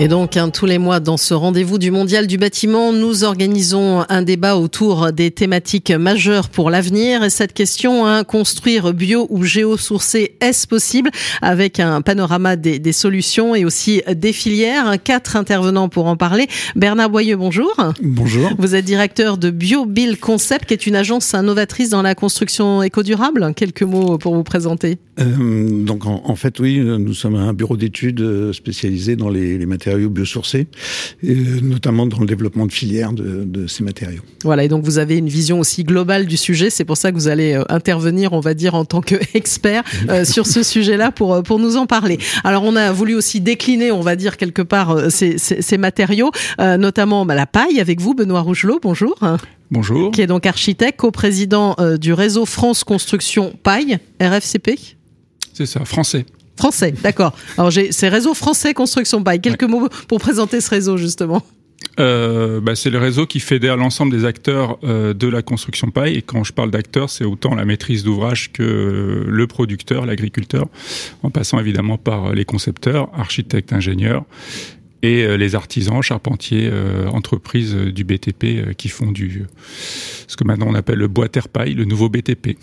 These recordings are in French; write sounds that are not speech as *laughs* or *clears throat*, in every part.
Et donc, hein, tous les mois, dans ce rendez-vous du Mondial du bâtiment, nous organisons un débat autour des thématiques majeures pour l'avenir. Et cette question, hein, construire bio ou géosourcé, est-ce possible? Avec un panorama des, des, solutions et aussi des filières. Quatre intervenants pour en parler. Bernard Boyeux, bonjour. Bonjour. Vous êtes directeur de BioBuild Concept, qui est une agence novatrice dans la construction éco-durable. Quelques mots pour vous présenter. Euh, donc, en, en, fait, oui, nous sommes un bureau d'études spécialisé dans les, les matériaux matériaux biosourcés, et notamment dans le développement de filières de, de, ces matériaux. Voilà, et donc vous avez une vision aussi globale du sujet. C'est pour ça que vous allez euh, intervenir, on va dire, en tant qu'expert *laughs* euh, sur ce sujet-là pour, euh, pour nous en parler. Alors, on a voulu aussi décliner, on va dire, quelque part, euh, ces, ces, ces matériaux, euh, notamment bah, la paille avec vous, Benoît Rougelot. Bonjour. Bonjour. Qui est donc architecte, co-président euh, du réseau France Construction Paille, RFCP. C'est ça, français. Français, d'accord. Alors j'ai ces réseaux français construction paille. Quelques mots pour présenter ce réseau justement. Euh, bah, c'est le réseau qui fédère l'ensemble des acteurs euh, de la construction paille. Et quand je parle d'acteurs, c'est autant la maîtrise d'ouvrage que le producteur, l'agriculteur, en passant évidemment par les concepteurs, architectes, ingénieurs et euh, les artisans, charpentiers, entreprises du BTP qui font du ce que maintenant on appelle le bois terre paille, le nouveau BTP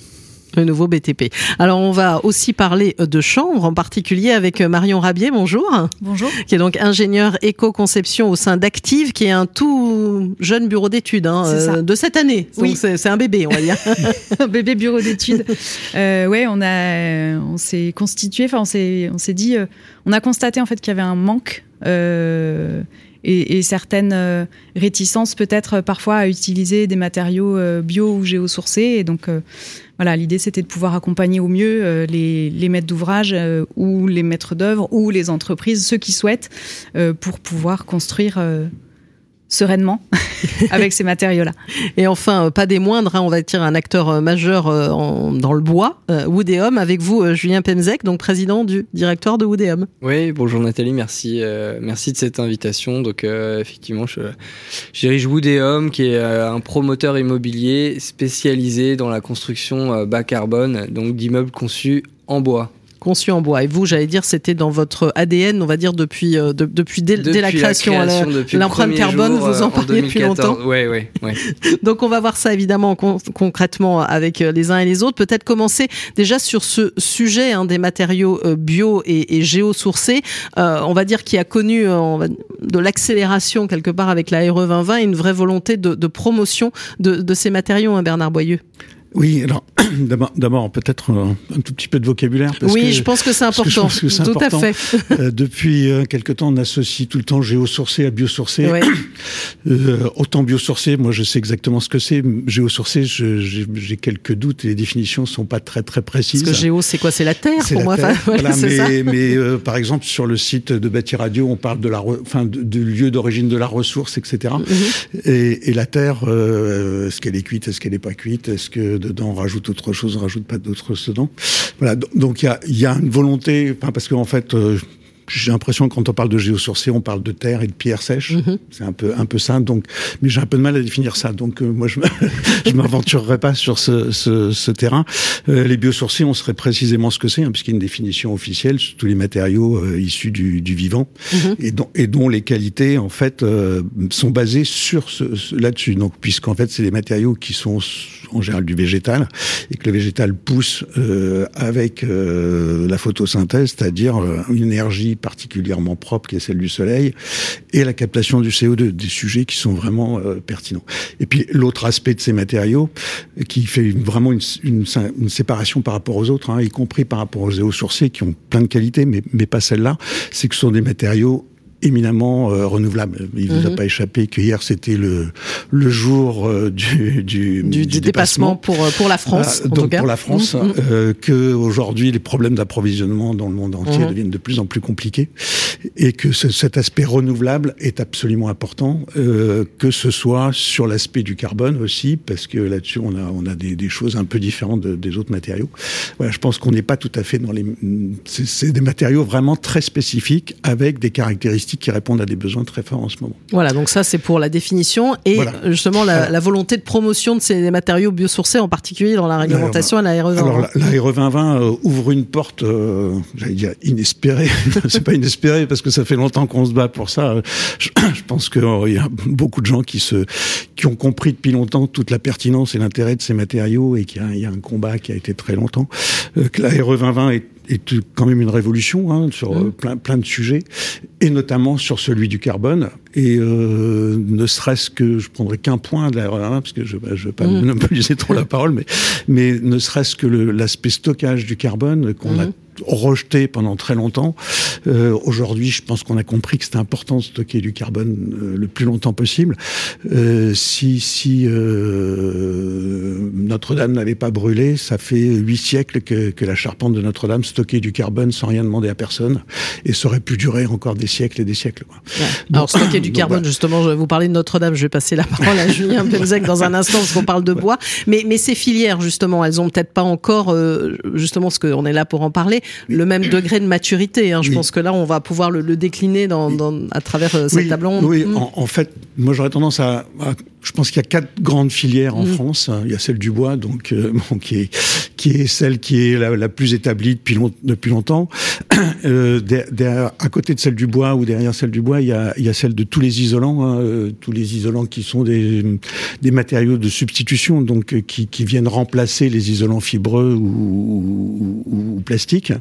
le nouveau BTP. Alors on va aussi parler de chambre, en particulier avec Marion Rabier, bonjour. Bonjour. Qui est donc ingénieur éco-conception au sein d'Active, qui est un tout jeune bureau d'études hein, euh, de cette année. Oui. Donc c'est un bébé, on va dire. *laughs* un bébé bureau d'études. *laughs* Euh, ouais, on a, on s'est constitué, enfin on s'est, on s'est dit, euh, on a constaté en fait qu'il y avait un manque. Euh, et, et, certaines euh, réticences peut-être parfois à utiliser des matériaux euh, bio ou géosourcés. Et donc euh, voilà, l'idée c'était de pouvoir accompagner au mieux euh, les, maîtres d'ouvrage euh, ou les maîtres d'œuvre ou les entreprises, ceux qui souhaitent, euh, pour pouvoir construire sereinement *laughs* avec ces matériaux-là. Et enfin, pas des moindres, hein, on va dire un acteur majeur en, dans le bois, euh, Woodéum, avec vous, euh, Julien Pemzek, donc président du directeur de Woodéum. Oui, bonjour Nathalie, merci, euh, merci de cette invitation. Donc euh, effectivement, je, je dirige Woodéum, qui est un promoteur immobilier spécialisé dans la construction bas carbone, donc d'immeubles conçus en bois conçu en bois. Et vous, j'allais dire, c'était dans votre ADN, on va dire, depuis, euh, de, depuis, dès, depuis dès la création. L'empreinte carbone, jour, vous en parliez depuis longtemps. Oui, oui, oui. Donc, on va voir ça, évidemment, con concrètement avec euh, les uns et les autres. Peut-être commencer déjà sur ce sujet hein, des matériaux euh, bio et, et géosourcés. Euh, on va dire qui a connu euh, va, de l'accélération, quelque part, avec la RE 2020 et une vraie volonté de, de promotion de, de, ces matériaux, hein, Bernard Boyeux. Oui, alors *clears throat* d'abord peut-être un, un, tout petit peu de vocabulaire. Parce oui, que, je pense que c'est important. Que tout important. à fait. *laughs* euh, depuis euh, quelque temps, on associe tout le temps géosourcé à biosourcé. Ouais. *clears throat* Euh, autant biosourcé, moi je sais exactement ce que c'est. Géosourcé, j'ai quelques doutes et les définitions sont pas très très précises. Parce que géo, c'est quoi? C'est la terre pour la moi. Terre. Enfin, *laughs* voilà, mais, mais euh, par exemple sur le site de Bâti Radio, on parle de la, enfin du lieu d'origine de la ressource, etc. Mm -hmm. et, et, la terre, est-ce qu'elle est cuite, est-ce qu'elle n'est pas cuite, est-ce que dedans on rajoute autre chose, on rajoute pas d'autres dedans. Voilà, donc il y a, y a, une volonté, parce qu'en fait, euh, j'ai l'impression que quand on parle de géosourcé, on parle de terre et de pierre sèche. Mm -hmm. C'est un peu un peu ça. Donc, mais j'ai un peu de mal à définir ça. Donc, euh, moi, je *laughs* je m'aventurerai pas sur ce, ce, ce terrain. Euh, les biosourcés, on serait précisément ce que c'est, hein, puisqu'il y a une définition officielle sur tous les matériaux euh, issus du, du vivant mm -hmm. et, dont, et dont les qualités en fait sont basées sur ce, ce là-dessus. Donc, puisqu'en fait, c'est des matériaux qui sont en général du végétal et que le végétal pousse euh, avec euh, la photosynthèse, c'est-à-dire une énergie particulièrement propre qui est celle du soleil et la captation du CO2, des sujets qui sont vraiment euh, pertinents. Et puis l'autre aspect de ces matériaux qui fait vraiment une, séparation par rapport aux autres, hein, y compris par rapport aux éosourcés qui ont plein de qualités, mais, mais pas celle-là, c'est que ce sont des matériaux éminemment euh, renouvelable. Il ne vous mm -hmm. a Mhm. pas échappé que hier c'était le le jour euh, du, du, du, du dépassement, pour pour la France. Euh, donc pour la France, mm -hmm. euh, que aujourd'hui les problèmes d'approvisionnement dans le monde entier mm -hmm. deviennent de plus en plus compliqués et que ce, cet aspect renouvelable est absolument important, euh, que ce soit sur l'aspect du carbone aussi, parce que là-dessus on a on a des, des choses un peu différentes de, des autres matériaux. Voilà, je pense qu'on n'est pas tout à fait dans les c'est des matériaux vraiment très spécifiques avec des caractéristiques qui répondent à des besoins très forts en ce moment. Voilà, donc ça c'est pour la définition et justement la, volonté de promotion de ces matériaux biosourcés, en particulier dans la réglementation à la RE2020. Alors la, RE 2020 euh, ouvre une porte, euh, j'allais dire inespérée, *laughs* c'est pas inespéré parce que ça fait longtemps qu'on se bat pour ça. Je, pense qu'il y a beaucoup de gens qui se, qui ont compris depuis longtemps toute la pertinence et l'intérêt de ces matériaux et qu'il y, y, a un combat qui a été très longtemps. Euh, que la RE 2020 est est quand même une révolution hein, sur mmh. plein, plein de sujets, et notamment sur celui du carbone. Et euh, ne serait-ce que, je prendrai qu'un point de la parce que je ne veux pas mmh. monopoliser trop la *laughs* parole, mais, mais ne serait-ce que l'aspect stockage du carbone qu'on a mmh rejeté pendant très longtemps. Euh, Aujourd'hui, je pense qu'on a compris que c'était important de stocker du carbone euh, le plus longtemps possible. Euh, si si euh, Notre-Dame n'avait pas brûlé, ça fait huit siècles que, que la charpente de Notre-Dame stockait du carbone sans rien demander à personne, et ça aurait pu durer encore des siècles et des siècles. Quoi. Ouais. Alors stocker du carbone, justement, je vais vous parler de Notre-Dame. Je vais passer la parole à Julien *laughs* Pemzec dans un instant parce qu'on parle de bois. Mais mais ces filières, justement, elles ont peut-être pas encore, euh, justement, ce qu'on est là pour en parler le même degré de maturité. Hein. Je pense que là, on va pouvoir le, décliner dans, à travers euh, cette table ronde. Oui, mm. en, fait, moi j'aurais tendance à, je pense qu'il y a quatre grandes filières en mm. France. Il y a celle du bois, donc euh, *laughs* qui est qui est celle qui est la, plus établie depuis, depuis longtemps. *clears throat* Euh, derrière, à côté de celle du bois ou derrière celle du bois, il y a, il y a celle de tous les isolants, hein, euh, tous les isolants qui sont des, des matériaux de substitution, donc qui, qui viennent remplacer les isolants fibreux ou, ou, ou plastiques,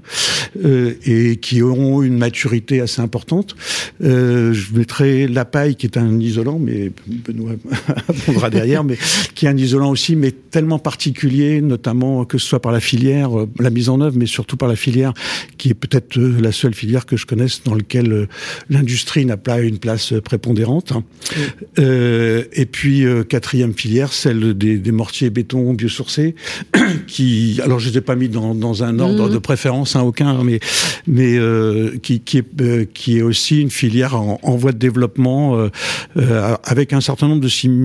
et qui auront une maturité assez importante. je mettrai la paille qui est un isolant, mais Benoît *laughs* *laughs* apprendra derrière, mais qui est un isolant aussi, mais tellement particulier, notamment que ce soit par la filière, euh, la mise en œuvre, mais surtout par la filière, qui est peut-être euh, la seule filière que je connaisse dans laquelle euh, l'industrie n'a pas une place prépondérante. Euh, et puis quatrième filière, celle des, des, mortiers béton biosourcés, *coughs* qui, alors je ne les ai pas mis dans, dans un ordre mmh. de préférence, hein, aucun, mais mais euh, qui qui est qui est aussi une filière en, en voie de développement avec un certain nombre de similitudes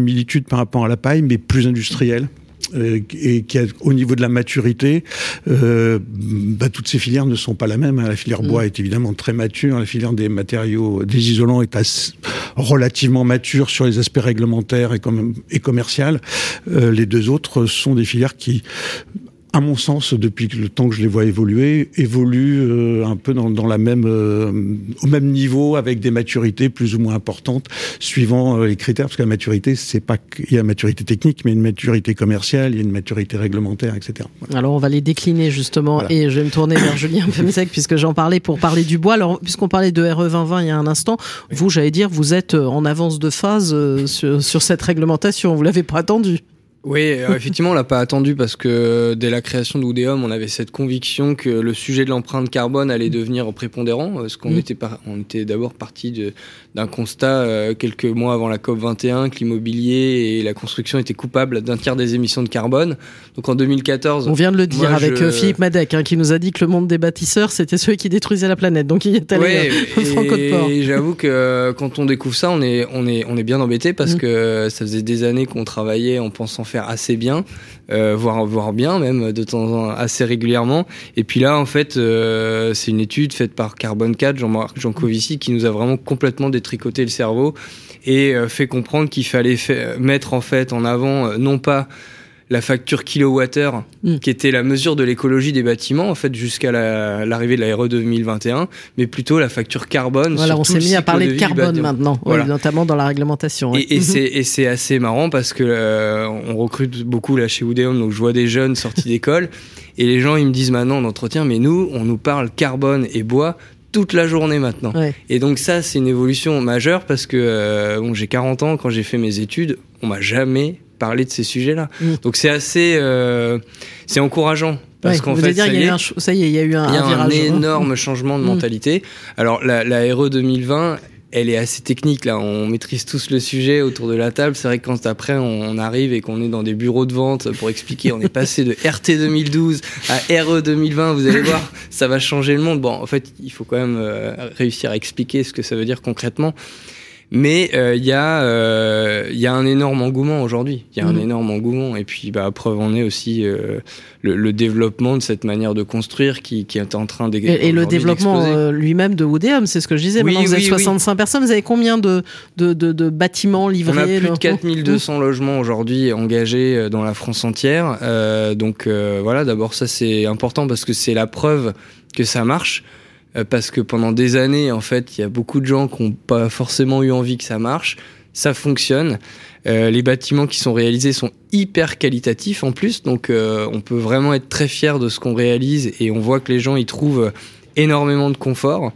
par rapport à la paille, mais plus industrielle. Euh, et qui a, au niveau de la maturité, euh, bah, toutes ces filières ne sont pas la même. Hein. La filière bois mm. est évidemment très mature, la filière des matériaux, des isolants est assez, relativement mature sur les aspects réglementaires et, com et commercial. Euh, les deux autres sont des filières qui à mon sens, depuis le temps que je les vois évoluer, évoluent euh, un peu dans, dans la même, euh, au même niveau, avec des maturités plus ou moins importantes, suivant euh, les critères, parce que la maturité, c'est pas qu'il y a une maturité technique, mais une maturité commerciale, il y a une maturité réglementaire, etc. Voilà. Alors on va les décliner justement, voilà. et je vais me tourner vers Julien *laughs* Pemsec, puisque j'en parlais pour parler du bois. Alors puisqu'on parlait de RE 2020 il y a un instant, vous, j'allais dire, vous êtes en avance de phase sur, sur cette réglementation. Vous l'avez pas attendu. Oui, effectivement, on l'a pas attendu parce que dès la création d'Oudéum, on avait cette conviction que le sujet de l'empreinte carbone allait devenir prépondérant, parce qu'on mmh. était, par... on était d'abord parti d'un constat euh, quelques mois avant la COP 21 que l'immobilier et la construction étaient coupables d'un tiers des émissions de carbone. Donc en 2014, on vient de le dire avec je... Euh, Philippe Madec, hein, qui nous a dit que le monde des bâtisseurs c'était ceux qui détruisaient la planète. Donc il est allé ouais, euh, franco de port. Et *laughs* j'avoue que quand on découvre ça, on est, on est, on est bien embêté parce mmh. que ça faisait des années qu'on travaillait en pensant faire assez bien, euh, voire, voire bien même de temps en temps assez régulièrement. Et puis là, en fait, euh, c'est une étude faite par Carbon 4, Jean-Marc Jancovici, qui nous a vraiment complètement détricoté le cerveau et euh, fait comprendre qu'il fallait mettre en fait en avant euh, non pas la facture kilowattheure, mmh. qui était la mesure de l'écologie des bâtiments, en fait, jusqu'à l'arrivée la, de la RE 2021, mais plutôt la facture carbone. Voilà, on s'est mis à parler de, de carbone maintenant, voilà. oui, notamment dans la réglementation. Et, et mmh. c'est assez marrant parce que euh, on recrute beaucoup là chez Oudéum, donc je vois des jeunes sortis d'école, *laughs* et les gens, ils me disent maintenant en entretien, mais nous, on nous parle carbone et bois toute la journée maintenant. Ouais. Et donc ça, c'est une évolution majeure parce que euh, bon, j'ai 40 ans, quand j'ai fait mes études, on m'a jamais parler de ces sujets-là. Mmh. Donc c'est assez, euh, c'est encourageant. Parce ouais, qu'en fait, dire, ça, y y a un, ça y est, il y a eu un, y a un, un virage, énorme hein. changement de mmh. mentalité. Alors la, la RE 2020, elle est assez technique là, on maîtrise tous le sujet autour de la table. C'est vrai que quand après on arrive et qu'on est dans des bureaux de vente pour expliquer, on est passé de RT 2012 à RE 2020, vous allez voir, ça va changer le monde. Bon, en fait, il faut quand même euh, réussir à expliquer ce que ça veut dire concrètement. Mais euh, il y, euh, y, a un énorme engouement aujourd'hui. Il y a un Mhm. énorme engouement. Et puis, bah, preuve en est aussi euh, le, le développement de cette manière de construire qui, qui est en train d'ex- Et, et le développement d'exploser. euh, lui-même de Woodéum, c'est ce que je disais. Oui, Maintenant, vous avez oui, oui. 65 personnes. Vous avez combien de, de, de, de bâtiments On livrés a plus de 4200 logements aujourd'hui engagés euh, dans la France entière. Euh, donc euh, voilà, d'abord ça c'est important parce que c'est la preuve que ça marche. Euh, parce que pendant des années, en fait, il y a beaucoup de gens qui n'ont pas forcément eu envie que ça marche. Ça fonctionne. Euh, les bâtiments qui sont réalisés sont hyper qualitatifs en plus, donc euh, on peut vraiment être très fier de ce qu'on réalise et on voit que les gens y trouvent énormément de confort.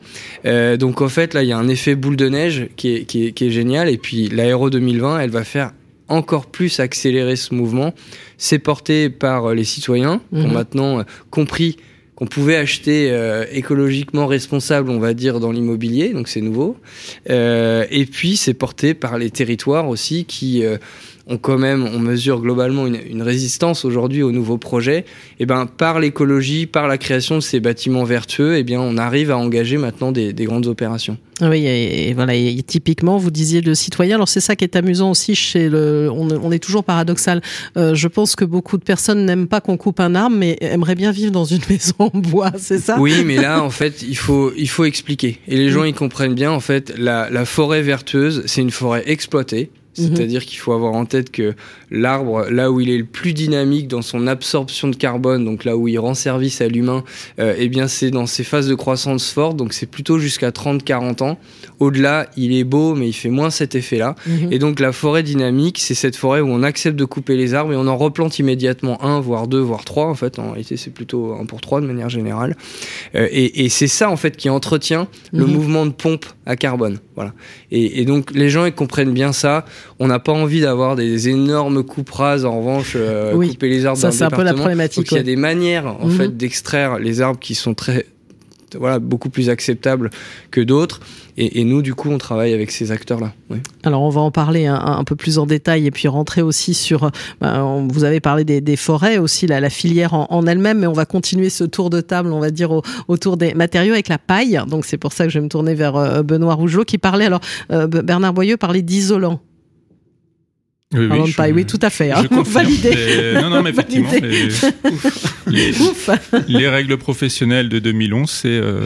Euh, donc en fait là, il y a un effet boule de neige qui est, qui est, qui est génial et puis l'aéro 2020, elle va faire encore plus accélérer ce mouvement. C'est porté par les citoyens qui ont Mhm. maintenant compris qu'on pouvait acheter euh, écologiquement responsable, on va dire, dans l'immobilier, donc c'est nouveau. Euh, et puis c'est porté par les territoires aussi qui euh, ont quand même, on mesure globalement une, une résistance aujourd'hui aux nouveaux projets. Et ben par l'écologie, par la création de ces bâtiments vertueux, et bien on arrive à engager maintenant des, des grandes opérations. Oui, et, et voilà. Et typiquement, vous disiez le citoyen. Alors c'est ça qui est amusant aussi chez le. On, on est toujours paradoxal. Euh, je pense que beaucoup de personnes n'aiment pas qu'on coupe un arbre, mais aimeraient bien vivre dans une *laughs* maison en bois. C'est ça? Oui, mais là, en fait, il faut, il faut expliquer. Et les gens, ils comprennent bien, en fait, la, la forêt vertueuse, c'est une forêt exploitée. Mhm. C'est-à-dire qu'il faut avoir en tête que l'arbre, là où il est le plus dynamique dans son absorption de carbone, donc là où il rend service à l'humain, euh, eh bien c'est dans ses phases de croissance forte, donc c'est plutôt jusqu'à 30-40 ans. Au-delà, il est beau, mais il fait moins cet effet-là. Mhm. Et donc la forêt dynamique, c'est cette forêt où on accepte de couper les arbres et on en replante immédiatement un, voire deux, voire trois. En fait, en réalité, c'est plutôt un pour trois de manière générale. Euh, et et c'est ça en fait qui entretient le Mhm. mouvement de pompe à carbone. Voilà. Et, et donc les gens ils comprennent bien ça. On n'a pas envie d'avoir des énormes coupes rases. En revanche, euh, Oui. couper les arbres Ça, c'est un peu la problématique, Donc il y a des manières en Mhm. fait d'extraire les arbres qui sont très voilà beaucoup plus acceptables que d'autres. Et, et nous du coup on travaille avec ces acteurs là. Oui. Alors on va en parler un, un peu plus en détail et puis rentrer aussi sur. ben, on- vous avez parlé des, des forêts aussi, la, la filière en, en elle-même, mais on va continuer ce tour de table, on va dire au- autour des matériaux avec la paille. Donc c'est pour ça que je vais me tourner vers euh, Benoît Rougelot qui parlait. Alors euh, Bernard Boyeux parlait d'isolant. Oui, je- tout à fait. hein. Validé. Mais- non, non, mais *laughs* effectivement, les, *laughs* les- Ouf. les règles professionnelles de 2011, c'est euh,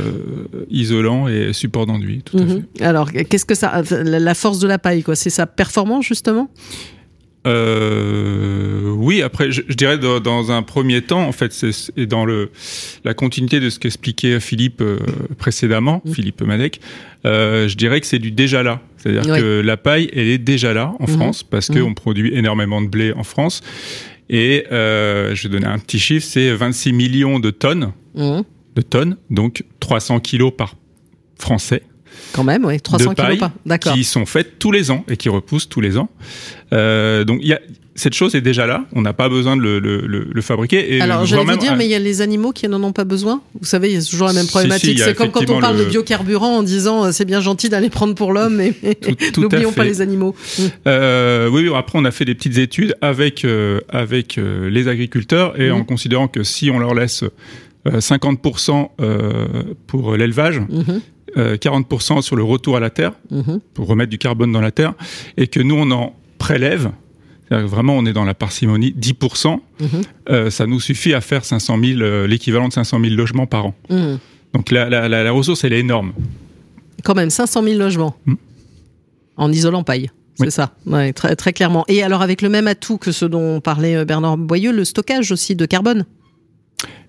isolant et support d'enduit, tout à fait. Mhm. Alors qu'est-ce que ça, la force de la paille, quoi? C'est sa performance justement? Euh, oui, après, je, je dirais dans, dans un premier temps, en fait, c'est et dans le la continuité de ce qu'expliquait Philippe euh, précédemment, Mm. Philippe Madec, euh, je dirais que c'est du déjà là. C'est-à-dire que la paille, elle est déjà là en Mhm. France parce Mhm. qu'on produit énormément de blé en France. Et euh, je vais donner un petit chiffre, c'est 26 millions de tonnes, Mhm. de tonnes, donc 300 kilos par Français Quand même, oui, 300 de paille. D'accord. qui sont faites tous les ans et qui repoussent tous les ans. Euh, donc il y a cette chose est déjà là. On n'a pas besoin de le, le, le, le fabriquer. Et Alors, j'allais vous dire, mais il y a les animaux qui n'en ont pas besoin. Vous savez, il y a toujours la même problématique. si, c'est comme quand on parle le- de biocarburant en disant euh, c'est bien gentil d'aller prendre pour l'homme, mais *laughs* n'oublions pas les animaux. Euh, oui, après on a fait des petites études avec euh, avec euh, les agriculteurs et Mhm. en considérant que si on leur laisse euh, 50% euh, pour l'élevage, Mhm, euh, 40% sur le retour à la terre mhm. pour remettre du carbone dans la terre et que nous on en prélève. Vraiment, on est dans la parcimonie, 10%, Mhm. euh, ça nous suffit à faire 500 000, euh, l'équivalent de 500 000 logements par an. Mhm. Donc la, la, la, la ressource, elle est énorme. Quand même, 500 000 logements en isolant paille. C'est Oui. ça, ouais, très, très clairement. Et alors avec le même atout que ce dont parlait euh, Bernard Boyeux, le stockage aussi de carbone.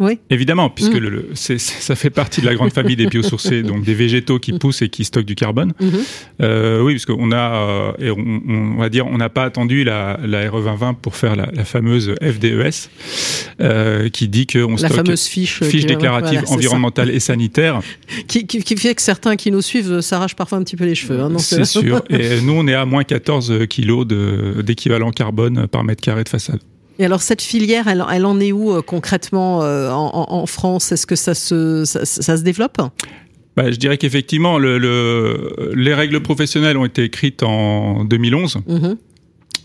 Oui. Évidemment, puisque Mm. le, le- ça fait partie de la grande famille des biosourcés, *laughs* donc des végétaux qui poussent et qui stockent du carbone. Mhm. Euh, oui, parce qu'on a, euh, on, on va dire, on n'a pas attendu la, la RE 2020 pour faire la, la fameuse FDES, euh, qui dit qu'on La stocke fameuse fiche. fiche déclarative voilà, c'est ça. environnementale et sanitaire. *laughs* Qui, qui- qui fait que certains qui nous suivent s'arrachent parfois un petit peu les cheveux. hein, C'est sûr. *laughs* Et nous, on est à moins 14 kilos d'équivalent carbone par mètre carré de façade. Et alors cette filière, elle, elle en est où euh, concrètement euh, en, France? Est-ce que ça se, ça, ça se développe? Bah, je dirais qu'effectivement, le, le- les règles professionnelles ont été écrites en 2011. Mhm.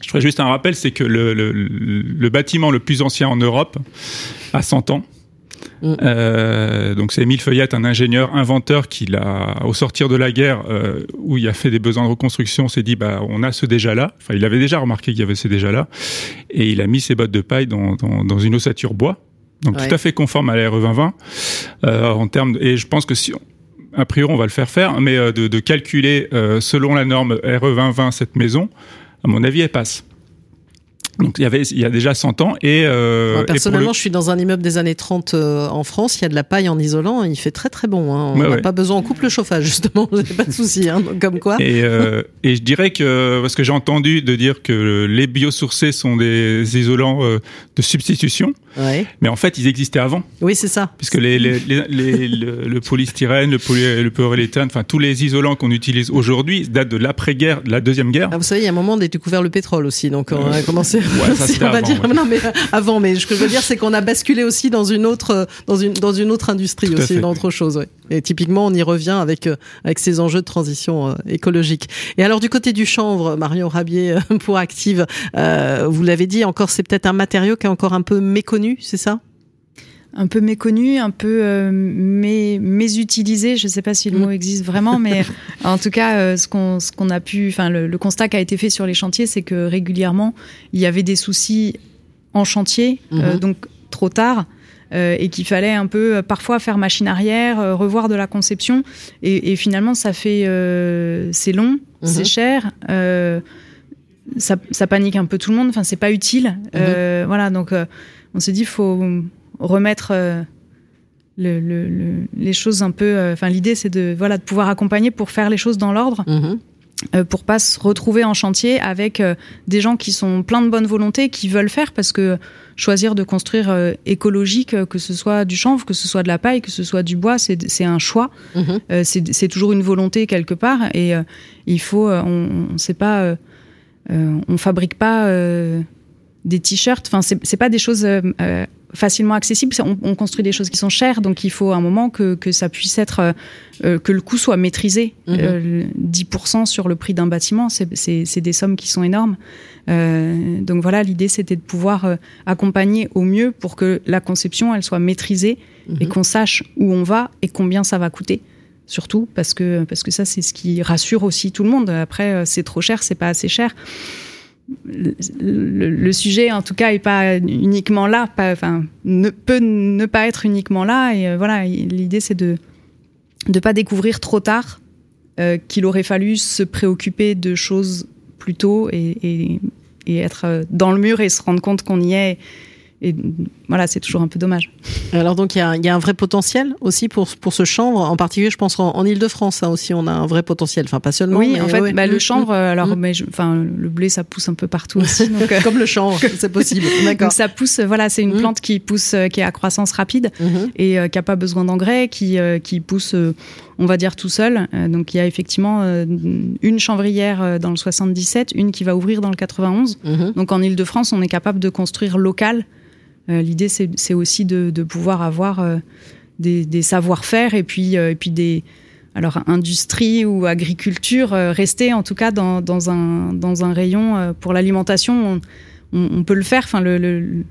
Je ferai juste un rappel, c'est que le- le bâtiment le plus ancien en Europe a 100 ans. Mm. Euh, donc c'est Émile Feuillette, un ingénieur inventeur qui l'a, au sortir de la guerre, euh, où il a fait des besoins de reconstruction, s'est dit bah on a ce déjà là. Enfin, il avait déjà remarqué qu'il y avait ce déjà là, et il a mis ses bottes de paille dans, dans, dans une ossature bois, donc tout à fait conforme à la RE 2020 euh, en termes. et je pense que si a priori on va le faire faire, mais euh, de, de, calculer selon la norme RE 2020 cette maison, à mon avis elle passe. Donc il y avait il y a déjà 100 ans et euh, personnellement je suis dans un immeuble des années 30 euh, en France, il y a de la paille en isolant, il fait très très bon hein. On n'a pas besoin on coupe le chauffage justement, *laughs* vous pas de souci hein, comme quoi. Et, euh, et je dirais que parce que j'ai entendu de dire que les biosourcés sont des isolants de substitution. Ouais. Mais en fait, ils existaient avant. Oui, c'est ça. Puisque les, les, les, les *laughs* le, le, polystyrène, le, poly, le polyuréthane, enfin tous les isolants qu'on utilise aujourd'hui datent de l'après-guerre, de la deuxième guerre. Ah, vous savez, il y a un moment, on a découvert le pétrole aussi, donc on a commencé. Ouais, ça, on va avant, dire ouais. non mais avant mais ce que je veux dire c'est qu'on a basculé aussi dans une autre dans une dans une autre industrie Tout aussi dans autre chose ouais. et typiquement on y revient avec euh, avec ces enjeux de transition euh, écologique et alors du côté du chanvre Marion Rabier euh, pour Active euh, vous l'avez dit encore c'est peut-être un matériau qui est encore un peu méconnu c'est ça? Un peu méconnu, un peu euh, mé, mésutilisé. Je ne sais pas si le mot existe vraiment, mais *laughs* en tout cas, euh, ce qu'on a pu, enfin le, le, constat qui a été fait sur les chantiers, c'est que régulièrement il y avait des soucis en chantier, mm euh, donc trop tard. Euh, et qu'il fallait un peu parfois faire machine arrière, revoir de la conception, et, et finalement ça fait c'est long, mm c'est cher, ça, ça, panique un peu tout le monde. Enfin, c'est pas utile. Mm -hmm. voilà, donc on s'est dit faut remettre euh, le, le, le, les choses un peu. Enfin, euh, l'idée, c'est de voilà de pouvoir accompagner pour faire les choses dans l'ordre. Mmh. Pour pas se retrouver en chantier avec des gens qui sont pleins de bonne volonté, qui veulent faire, parce que choisir de construire écologique, que ce soit du chanvre, que ce soit de la paille, que ce soit du bois, c'est un choix. Mmh. c'est toujours une volonté quelque part, et il faut, on, on sait pas, on fabrique pas des t-shirts. Enfin, c'est pas des choses facilement accessibles. On, on, construit des choses qui sont chères, donc il faut un moment que, que ça puisse être, euh, que le coût soit maîtrisé. Mmh. Euh, 10% sur le prix d'un bâtiment, c'est des sommes qui sont énormes. Euh, donc voilà, l'idée c'était de pouvoir euh, accompagner au mieux pour que la conception elle soit maîtrisée mmh. et qu'on sache où on va et combien ça va coûter. Surtout parce que, parce que ça, c'est ce qui rassure aussi tout le monde. Après, c'est trop cher, c'est pas assez cher le, sujet, en tout cas, est pas uniquement là, enfin, ne peut ne pas être uniquement là. Et euh, voilà, l'idée, c'est de ne pas découvrir trop tard euh, qu'il aurait fallu se préoccuper de choses plus tôt et, et, être dans le mur et se rendre compte qu'on y est. Et voilà, c'est toujours un peu dommage. Alors donc il y, y, a un vrai potentiel aussi pour pour ce chanvre, en particulier, je pense en, en Île-de-France hein, aussi, on a un vrai potentiel. Enfin pas seulement. Oui, mais, en fait, ouais. bah, le mmh, chanvre, alors, mmh. mais je, enfin, le blé, ça pousse un peu partout aussi. *laughs* Donc, Comme le chanvre, *laughs* c'est possible. D'accord. Donc ça pousse, voilà, c'est une Mmh. plante qui pousse, euh, qui est à croissance rapide et euh, qui a pas besoin d'engrais, qui euh, qui pousse, on va dire tout seul. Euh, donc il y a effectivement euh, une chanvrière dans le 77, une qui va ouvrir dans le 91. Mmh. Donc en Île-de-France, on est capable de construire local. Euh, L'idée, c'est aussi de, de, pouvoir avoir euh, des, des savoir-faire et puis, euh, et puis des alors industrie ou agriculture euh, rester en tout cas dans, dans, un, dans un rayon euh, pour l'alimentation. On, on, on, peut le faire. Enfin, le, le,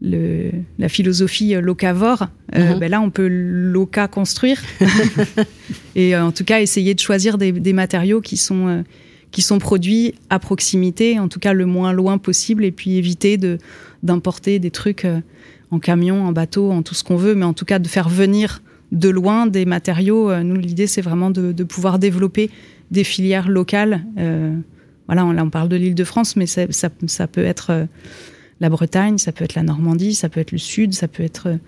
le, la philosophie locavore, Mhm. mm -hmm. ben là, on peut loca construire *laughs* et en tout cas essayer de choisir des, des matériaux qui sont qui sont produits à proximité, en tout cas le moins loin possible, et puis éviter de d'importer des trucs euh, en camion, en bateau, en tout ce qu'on veut, mais en tout cas de faire venir de loin des matériaux. Euh, nous, l'idée, c'est vraiment de, pouvoir développer des filières locales. Euh, voilà, on, là, on parle de l'île de France, mais ça, peut être la Bretagne, ça peut être la Normandie, ça peut être le Sud, ça peut être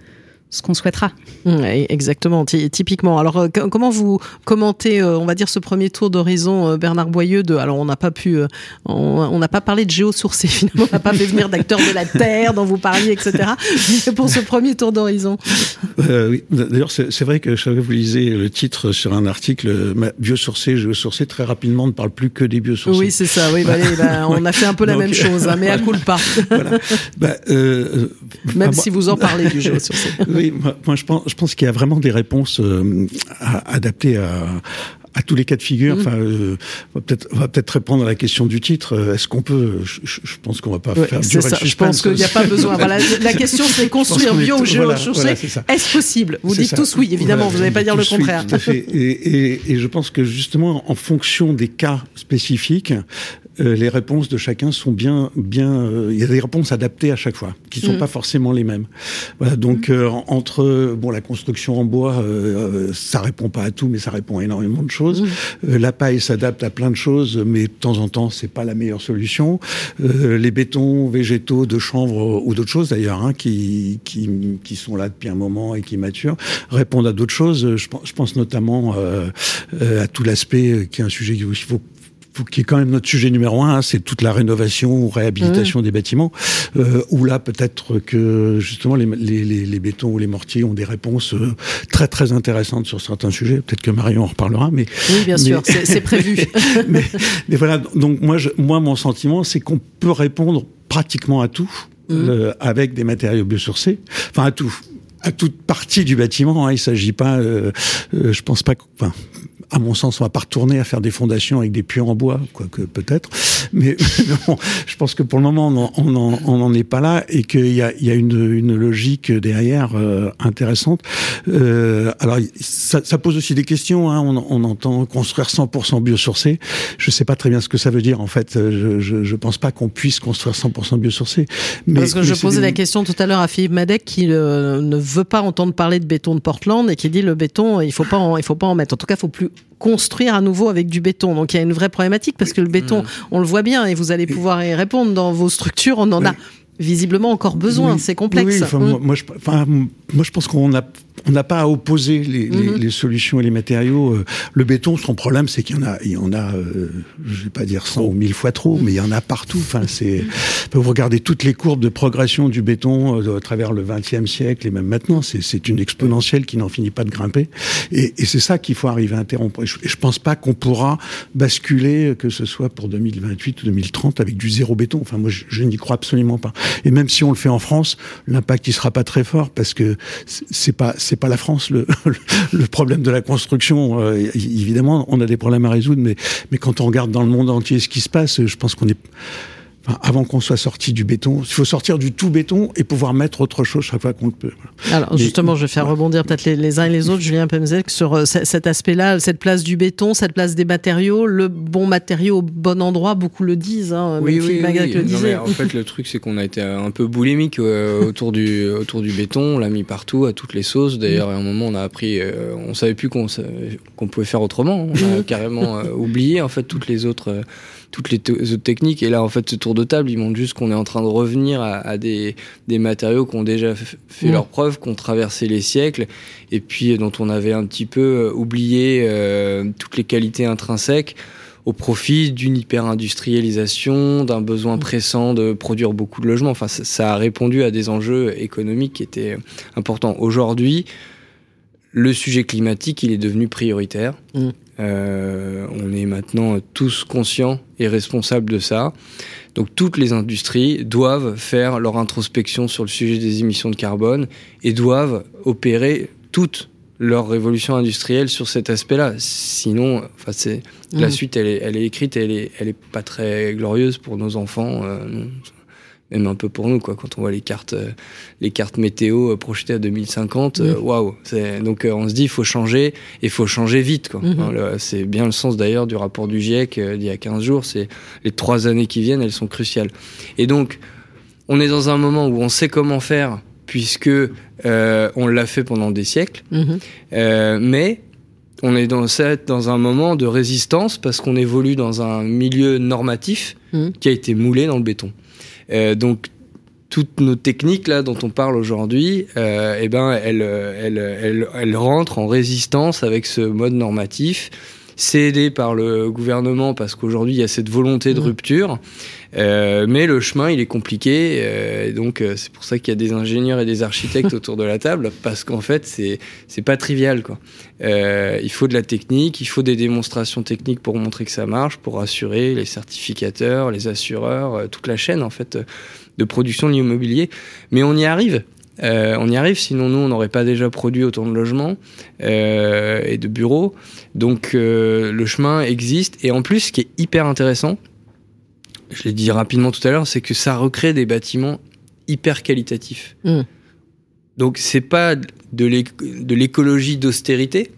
ce qu'on souhaitera. Oui, exactement, typiquement. Alors, euh, comment vous commentez, euh, on va dire, ce premier tour d'horizon, euh, Bernard Boyeux de, Alors, on n'a pas pu, euh, on n'a pas parlé de géosourcé, *laughs* finalement, on n'a pas fait venir d'acteurs de la Terre dont vous parliez, etc. Pour ce premier tour d'horizon. Euh, oui, d'ailleurs, c'est vrai que chaque fois que vous lisez le titre sur un article, biosourcé, géosourcé, très rapidement, on ne parle plus que des biosourcés. Oui, c'est ça, oui, bah, allez, bah, on a fait un peu la *laughs* Donc, même chose, hein, mais à *laughs* coup pas. voilà. bah, Même bah, si vous en parlez du géosourcé. Oui, moi, moi, je pense, je pense qu'il y a vraiment des réponses euh, à, adaptées à, à tous les cas de figure. Mmh. Enfin, euh, on va peut-être va peut-être répondre à la question du titre. Est-ce qu'on peut je, je, pense qu'on va pas faire du ça. Je pense qu'il n'y a pas besoin. Voilà, la question c'est construire bio ou géochaussé. Est-ce possible? Vous dites tous oui, évidemment. vous n'allez pas dire le contraire. Oui, tout à fait. Et, et, et je pense que justement, en fonction des cas spécifiques, euh, les réponses de chacun sont bien, bien. Euh, il y a des réponses adaptées à chaque fois, qui sont mm. pas forcément les mêmes. Voilà. Donc mm. euh, entre bon, la construction en bois, ça répond pas à tout, mais ça répond à énormément de choses. Mm. la paille s'adapte à plein de choses, mais de temps en temps, c'est pas la meilleure solution. les bétons végétaux de chanvre ou d'autres choses d'ailleurs, hein, qui, qui, qui sont là depuis un moment et qui maturent, répondent à d'autres choses. Je pense, je pense notamment à tout l'aspect qui est un sujet qu'il faut qui est quand même notre sujet numéro un, hein, c'est toute la rénovation ou réhabilitation mmh. des bâtiments, euh, où là peut-être que justement les, les, les, bétons ou les mortiers ont des réponses euh, très très intéressantes sur certains sujets. Peut-être que Marion en reparlera, mais oui, bien sûr, c'est prévu. *laughs* mais, mais, voilà, donc moi, je, moi mon sentiment, c'est qu'on peut répondre pratiquement à tout mmh. euh, avec des matériaux biosourcés, enfin à tout à toute partie du bâtiment. Hein, il s'agit pas, euh, euh, je pense pas, enfin, à mon sens, on va pas retourner à faire des fondations avec des puits en bois, quoique peut-être. *laughs* Mais bon, je pense que pour le moment, on n'en est pas là et qu'il y a, y a une, une, logique derrière euh, intéressante. Euh, alors, ça, ça, pose aussi des questions. Hein. On, on, entend construire 100% biosourcé. Je sais pas très bien ce que ça veut dire. En fait, je, je, je pense pas qu'on puisse construire 100% biosourcé. Mais, Parce que je posais la question tout à l'heure à Philippe Madec qui euh, ne veut pas entendre parler de béton de Portland et qui dit le béton, il faut pas, en, il faut pas en mettre. En tout cas, il faut plus construire à nouveau avec du béton. Donc il y a une vraie problématique parce que le béton, mmh. on le voit bien et vous allez pouvoir y répondre dans vos structures. On en a visiblement encore besoin. C'est complexe. Mmh. moi, je, moi, je pense qu'on a on n'a pas à opposer les, les, mhm. les, solutions et les matériaux. Euh, le béton, son problème, c'est qu'il y en a, il y en a, euh, je vais pas dire 100 ou 1000 fois trop, mais il y en a partout. Enfin, c'est, vous regardez toutes les courbes de progression du béton euh, à travers le XXe siècle et même maintenant, c'est une exponentielle qui n'en finit pas de grimper. Et, et c'est ça qu'il faut arriver à interrompre. Et je, je pense pas qu'on pourra basculer, que ce soit pour 2028 ou 2030, avec du zéro béton. Enfin, moi, je, je n'y crois absolument pas. Et même si on le fait en France, l'impact il sera pas très fort parce que c'est pas c'est pas la France *laughs* le, problème de la construction. Euh, évidemment, on a des problèmes à résoudre, mais, mais quand on regarde dans le monde entier ce qui se passe, je pense qu'on est avant qu'on soit sorti du béton. Il faut sortir du tout béton et pouvoir mettre autre chose chaque fois qu'on le peut. Alors justement, je vais faire rebondir peut-être les, uns et les autres, Julien Pemzek, sur euh, cet aspect-là, cette place du béton, cette place des matériaux, le bon matériau au bon endroit, beaucoup le disent. Hein, oui, oui, oui, le disait. en fait, le truc, c'est qu'on a été un peu boulimique euh, autour, du, autour du béton, on l'a mis partout, à toutes les sauces. D'ailleurs, à un moment, on a appris, euh, on savait plus qu'on qu'on pouvait faire autrement. On a *laughs* carrément oublié, en fait, toutes les autres toutes les autres techniques. Et là, en fait, ce tour de table, il montre juste qu'on est en train de revenir à, des, des, matériaux qui ont déjà fait leurs preuves, qui ont traversé les siècles, et puis dont on avait un petit peu euh, oublié euh, toutes les qualités intrinsèques au profit d'une hyper-industrialisation, d'un besoin pressant de produire beaucoup de logements. Enfin, ça, a répondu à des enjeux économiques qui étaient importants. Aujourd'hui, le sujet climatique, il est devenu prioritaire. Mmh. Euh, on est maintenant tous conscients et responsables de ça. Donc toutes les industries doivent faire leur introspection sur le sujet des émissions de carbone et doivent opérer toute leur révolution industrielle sur cet aspect-là. Sinon, enfin, c'est la mmh. suite, elle est, elle est écrite, et elle est, elle est pas très glorieuse pour nos enfants. Euh, même un peu pour nous quoi quand on voit les cartes euh, les cartes météo euh, projetées à 2050 euh, waouh wow, donc on se dit il faut changer et il faut changer vite quoi mhm. c'est bien le sens d'ailleurs du rapport du GIEC d'il y a 15 jours c'est les trois années qui viennent elles sont cruciales et donc on est dans un moment où on sait comment faire puisque on l'a fait pendant des siècles mhm. mais on est dans, dans un moment de résistance parce qu'on évolue dans un milieu normatif mhm. qui a été moulé dans le béton. Euh, donc toutes nos techniques là dont on parle aujourd'hui, euh, eh ben elles, elles, elles, elles, rentrent en résistance avec ce mode normatif. C'est aidé par le gouvernement parce qu'aujourd'hui il y a cette volonté de mmh. rupture. Euh, mais le chemin, il est compliqué. Euh, donc, euh, c'est pour ça qu'il y a des ingénieurs et des architectes *laughs* autour de la table, parce qu'en fait, c'est c'est pas trivial, quoi. il faut de la technique, il faut des démonstrations techniques pour montrer que ça marche, pour assurer les certificateurs, les assureurs, toute la chaîne, en fait, de production de l'immobilier. Mais on y arrive. On y arrive, sinon nous, on n'aurait pas déjà produit autant de logements et de bureaux. Donc le chemin existe. Et en plus, ce qui est hyper intéressant, je l'ai dit rapidement tout à l'heure, c'est que ça recrée des bâtiments hyper qualitatifs. Mmh. Donc c'est pas de l'écologie d'austérité,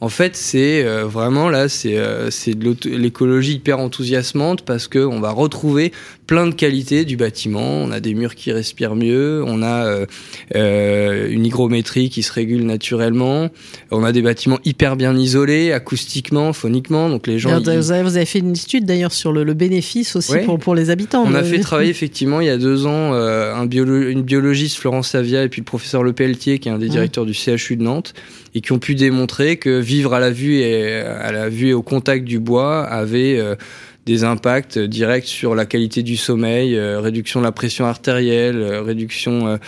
en fait, c'est euh, vraiment là, c'est euh, de l'écologie hyper enthousiasmante parce que on va retrouver plein de qualités du bâtiment. On a des murs qui respirent mieux, on a euh, euh une hygrométrie qui se régule naturellement, on a des bâtiments hyper bien isolés, acoustiquement, phoniquement. Donc les gens. vous, avez, fait une étude d'ailleurs sur le, le, bénéfice aussi pour, pour les habitants. On a fait travailler effectivement il y a deux ans un une biologiste Florence Savia et puis le professeur Le Pelletier qui est un des directeurs du CHU de Nantes et qui ont pu démontrer que vivre à la vue et à la vue et au contact du bois avait euh, des impacts directs sur la qualité du sommeil, euh, réduction de la pression artérielle, euh, réduction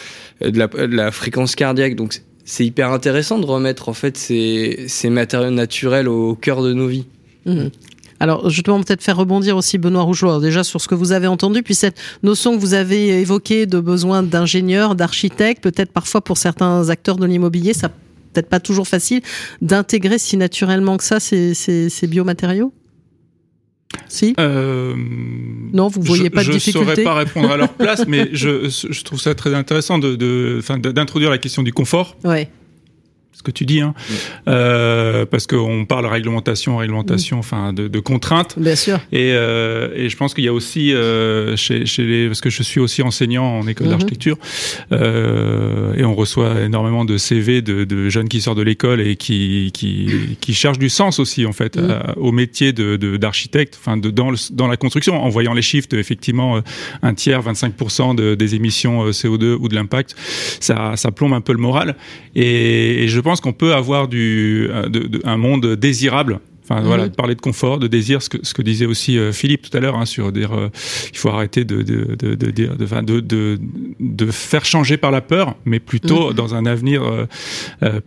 de la, fréquence cardiaque. Donc c'est hyper intéressant de remettre en fait ces, ces matériaux naturels au, cœur de nos vies. Mmh. Alors, justement, peut-être faire rebondir aussi Benoît Rougelot, déjà sur ce que vous avez entendu, puis cette notion que vous avez évoquée de besoin d'ingénieurs, d'architectes, peut-être parfois pour certains acteurs de l'immobilier, ça peut-être pas toujours facile d'intégrer si naturellement que ça ces, ces, biomatériaux? Si euh, Non, vous voyez pas de difficulté. Je ne saurais pas répondre à leur place, mais *laughs* je, je trouve ça très intéressant de, d'introduire la question du confort. Ouais ce que tu dis, hein, euh, parce qu'on parle réglementation, réglementation, enfin de, de, contraintes. Bien sûr. Et, euh, et je pense qu'il y a aussi euh, chez, chez, les, parce que je suis aussi enseignant en école mm-hmm. d'architecture, euh, et on reçoit énormément de CV de, de jeunes qui sortent de l'école et qui, qui, qui cherchent du sens aussi en fait mm. au métier de d'architecte, enfin de dans, le, dans la construction, en voyant les chiffres, effectivement euh, un tiers, 25% de, des émissions euh, CO2 ou de l'impact, ça, ça plombe un peu le moral. Et, et je pense pense qu'on peut avoir du, euh, un monde désirable Enfin, voilà, mhm. de parler de confort, de désir, ce que, ce que disait aussi euh, Philippe tout à l'heure, hein, sur dire, euh, il faut arrêter de, de, de, de de, de, de, faire changer par la peur, mais plutôt mhm. dans un avenir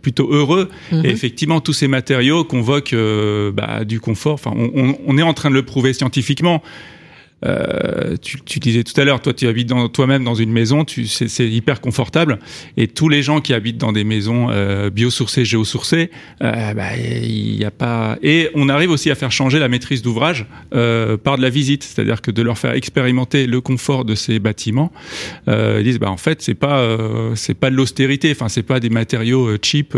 plutôt heureux. Mhm. Et effectivement, tous ces matériaux convoquent bah, du confort. Enfin, on, on, on, est en train de le prouver scientifiquement. Euh, tu, tu, disais tout à l'heure, toi tu habites toi-même dans une maison, tu, c'est, hyper confortable. Et tous les gens qui habitent dans des maisons euh, biosourcées, géosourcées, euh, bah, il n'y a pas. Et on arrive aussi à faire changer la maîtrise d'ouvrage euh, par de la visite, c'est-à-dire que de leur faire expérimenter le confort de ces bâtiments. Euh, ils disent, bah en fait c'est pas euh, c'est pas de l'austérité, enfin c'est pas des matériaux cheap.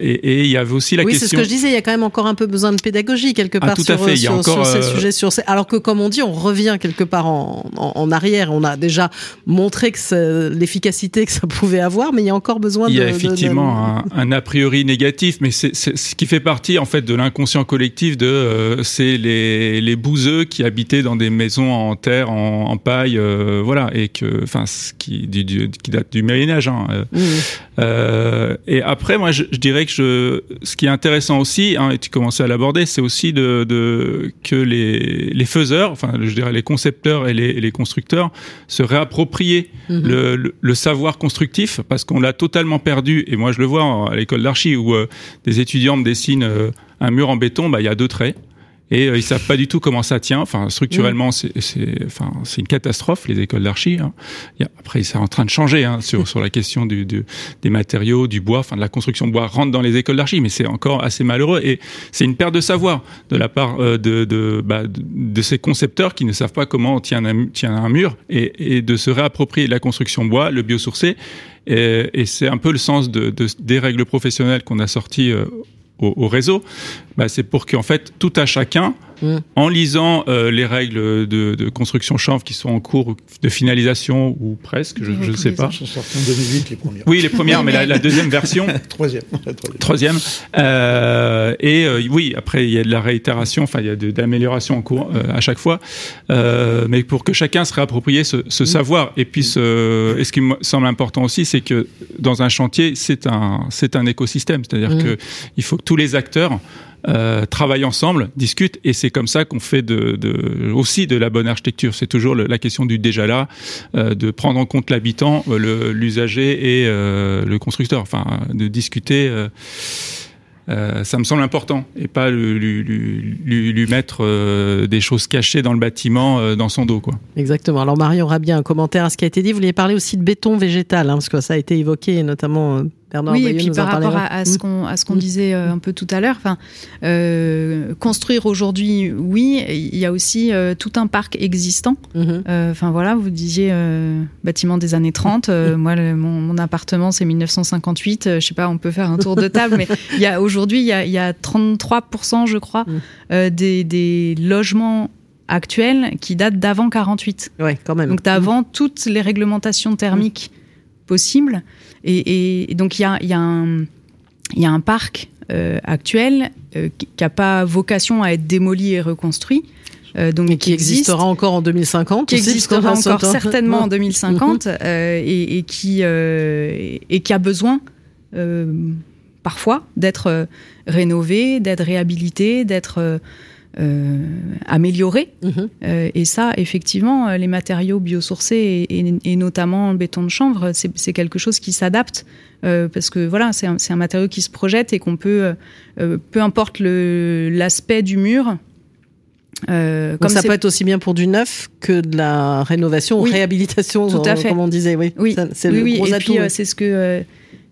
et il y avait aussi la question. Oui, c'est ce que je disais. Il y a quand même encore un peu besoin de pédagogie quelque ah, part tout sur, à fait. Il y a encore, sur ces sujets, sur ces alors que, comme on dit, on revient quelque part en, arrière. On a déjà montré que l'efficacité que ça pouvait avoir, mais il y a encore besoin de. Il y a effectivement Un, a priori négatif, mais c'est ce qui fait partie en fait de l'inconscient collectif de euh, c'est les, les bouseux qui habitaient dans des maisons en terre, en, paille, euh, voilà, et que, enfin, ce qui, qui date du Moyen Âge. Hein, euh, et après, moi, je, dirais que je, ce qui est intéressant aussi, hein, et tu commençais à l'aborder, c'est aussi de, de que les les faiseurs, enfin je dirais les concepteurs et les, constructeurs, se réapproprier mhm. le, savoir constructif parce qu'on l'a totalement perdu. Et moi je le vois à l'école d'archi où euh, des étudiants me dessinent euh, un mur en béton, bah il y a deux traits et euh, ils savent pas du tout comment ça tient. Enfin, structurellement, c'est, c'est, enfin, c'est une catastrophe les écoles d'archi. Hein. Après, c'est en train de changer hein, sur sur la question du, du, des matériaux, du bois, enfin de la construction de bois rentre dans les écoles d'archi, mais c'est encore assez malheureux et c'est une perte de savoir de la part euh, de de, bah, de, ces concepteurs qui ne savent pas comment tient un, tient un mur et, et de se réapproprier la construction bois, le biosourcé. Et, et c'est un peu le sens de, de, des règles professionnelles qu'on a sorties euh, au, réseau, bah, c'est pour qu'en fait tout à chacun En lisant euh, les règles de, de, construction chanvre qui sont en cours de finalisation ou presque, je ne sais pas. sont sorties en 2008 les premières. Oui, les premières, mais la, la deuxième version. *laughs* troisième. troisième. Euh, et euh, oui, après il y a de la réitération, enfin il y a de, d'amélioration en cours à chaque fois, mais pour que chacun se réapproprie ce, ce savoir et puis ce, et ce qui me semble important aussi, c'est que dans un chantier, c'est un c'est un écosystème, c'est-à-dire mm. que il faut que tous les acteurs euh, travaillent ensemble, discutent, et c'est comme ça qu'on fait aussi de la bonne architecture. C'est toujours la question du déjà là, euh, de prendre en compte l'habitant, euh, l'usager et euh, le constructeur, enfin de discuter. Ça me semble important et pas lui, mettre des choses cachées dans le bâtiment dans son dos quoi. Exactement. Alors Marion aura bien un commentaire à ce qui a été dit. Vous vouliez parler aussi de béton végétal hein, parce que ça a été évoqué notamment oui, et puis par rapport à, ce qu'on à ce qu'on mm. disait euh, un peu tout à l'heure, enfin, euh, construire aujourd'hui, oui, il y a aussi euh, tout un parc existant. Mm-hmm. Enfin voilà, vous disiez bâtiment des années 30. *laughs* moi, mon, appartement, c'est 1958. je sais pas, on peut faire un tour de table, mais il y a aujourd'hui, il y a, y a 33%, je crois, des, des logements actuels qui datent d'avant 48. Ouais, quand même. Donc d'avant toutes les réglementations thermiques possibles. Et, donc il y a, y, y a, un parc euh, actuel euh, qui n'a pas vocation à être démoli et reconstruit. Euh, donc, qui, existera encore en 2050. Qui existera encore certainement en 2050 mhm. *laughs* et, et, qui, et qui a besoin parfois d'être rénové, d'être réhabilité, d'être euh, améliorer. Euh, et ça, effectivement, euh, les matériaux biosourcés et, notamment le béton de chanvre, c'est quelque chose qui s'adapte parce que voilà, c'est un, un, matériau qui se projette et qu'on peut, peu importe l'aspect du mur, euh, comme ça peut être aussi bien pour du neuf que de la rénovation ou réhabilitation, tout à fait. comme on disait. Oui, oui, c'est le gros et atout. c'est ce que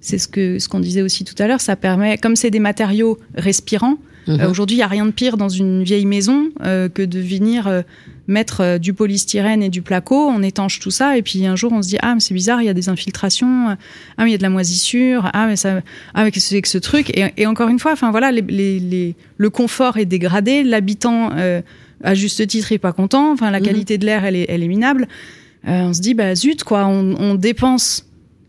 c'est ce que ce qu'on disait aussi tout à l'heure. Ça permet, comme c'est des matériaux respirants, Mhm. Euh, aujourd'hui, il n'y a rien de pire dans une vieille maison euh, que de venir euh, mettre du polystyrène et du placo, on étanche tout ça, et puis un jour on se dit ah mais c'est bizarre, il y a des infiltrations, ah mais il y a de la moisissure, ah mais ça, ah mais qu'est-ce que c'est que ce truc? Et, encore une fois, enfin voilà, le confort est dégradé, l'habitant à juste titre est pas content, enfin la mhm. qualité de l'air elle est, elle est minable. on se dit bah zut quoi, on dépense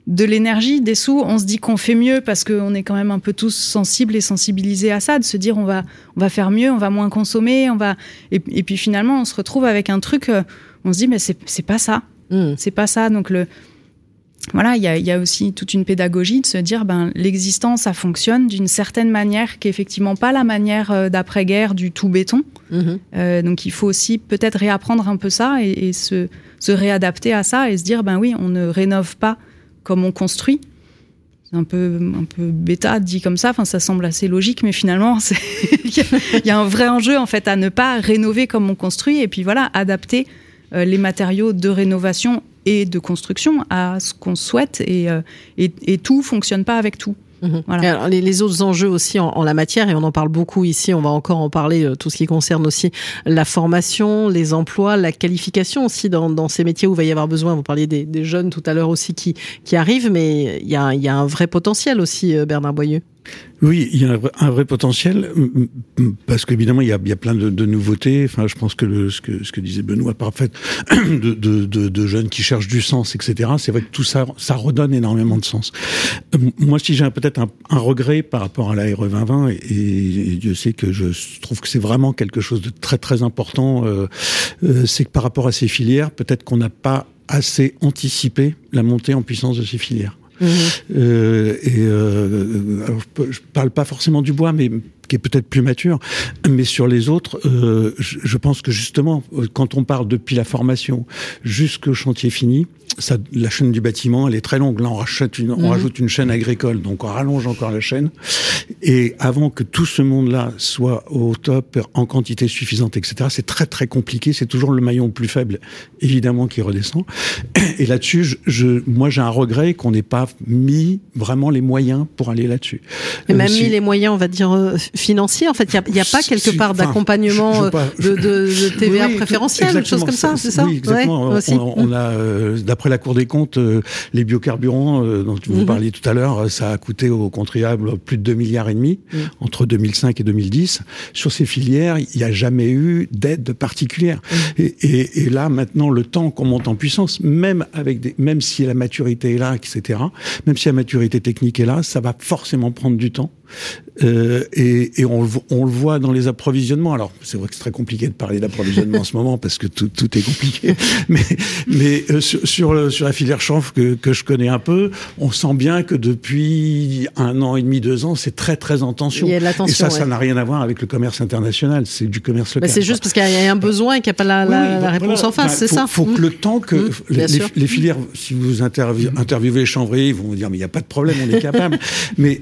de l'énergie, des sous, on se dit qu'on fait mieux parce qu'on est quand même un peu tous sensibles et sensibilisés à ça, de se dire on va, on va faire mieux, on va moins consommer, on va et, puis finalement on se retrouve avec un truc, euh, on se dit mais c'est pas ça, hmm. c'est pas ça. Donc le voilà, il y a, aussi toute une pédagogie de se dire ben l'existence ça fonctionne d'une certaine manière qui est effectivement pas la manière euh, d'après-guerre du tout béton. Hmm. Euh, donc il faut aussi peut-être réapprendre un peu ça et, se, se réadapter à ça et se dire ben oui on ne rénove pas comme on construit. C'est un peu, un peu bêta dit comme ça, enfin, ça semble assez logique, mais finalement, *laughs* il y a un vrai enjeu en fait à ne pas rénover comme on construit et puis voilà, adapter euh, les matériaux de rénovation et de construction à ce qu'on souhaite et, euh, et, et tout fonctionne pas avec tout. Mhm. Alors, les, autres enjeux aussi en, la matière, et on en parle beaucoup ici, on va encore en parler, euh, tout ce qui concerne aussi la formation, les emplois, la qualification aussi dans, dans ces métiers où il va y avoir besoin. Vous parliez des, des jeunes tout à l'heure aussi qui, qui arrivent, mais il y a, y a un vrai potentiel aussi, euh, Bernard Boyeux. Oui, il y a un vrai, potentiel parce qu'évidemment il y a, y a plein de, nouveautés. Enfin, je pense que, ce que disait Benoît, par fait, *clears throat* de, jeunes qui cherchent du sens, etc. C'est vrai que tout ça, ça redonne énormément de sens. Euh, moi, si j'ai peut-être un, un, regret par rapport à la RE 2020, et, et, Dieu sait que je trouve que c'est vraiment quelque chose de très très important, euh, euh, c'est que par rapport à ces filières, peut-être qu'on n'a pas assez anticipé la montée en puissance de ces filières. Euh, euh, je parle pas forcément du bois, mais qui est peut-être plus mature. Mais sur les autres, euh, je, pense que justement, quand on parle depuis la formation jusqu'au chantier fini, ça, la chaîne du bâtiment, elle est très longue. Là, on, rachète une, on mhm. rajoute une chaîne agricole, donc on rallonge encore la chaîne. Et avant que tout ce monde-là soit au top, en quantité suffisante, etc., c'est très très compliqué. C'est toujours le maillon le plus faible, évidemment, qui redescend. Et là-dessus, je, je, moi, j'ai un regret qu'on n'ait pas mis vraiment les moyens pour aller là-dessus. Et même mis les moyens, on va dire, euh, financiers. En fait, il n'y a, a, pas quelque part d'accompagnement euh, de, de, de, TVA oui, préférentielle, quelque chose comme ça, c'est ça Oui, exactement. Ouais, on, on, a, euh, d'après la Cour des comptes, euh, les biocarburants euh, dont vous -hmm. parliez tout à l'heure, ça a coûté aux contribuables plus de 2 milliards et demi mm. entre 2005 et 2010. Sur ces filières, il n'y a jamais eu d'aide particulière. Mm. Et, et, et, là, maintenant, le temps qu'on monte en puissance, même avec des, même si la maturité est là, etc., même si la maturité technique est là, ça va forcément prendre du temps. Euh, et, et on, on, le voit dans les approvisionnements. Alors, c'est vrai que c'est très compliqué de parler d'approvisionnement *laughs* en ce moment parce que tout, tout est compliqué. *laughs* Mais, mais euh, sur, sur, sur, la filière chanvre que, que, je connais un peu, on sent bien que depuis un an et demi, deux ans, c'est très, très en tension. Il y a de la tension et ça, ça n'a rien à voir avec le commerce international. C'est du commerce local. c'est juste parce qu'il y a un besoin et qu'il n'y a pas la, la, la réponse en face, c'est ça. Il faut que le temps que mmh, les, les, filières, si vous interviewez les chanvriers, ils vont vous dire, mais il n'y a pas de problème, on est capable. *laughs* mais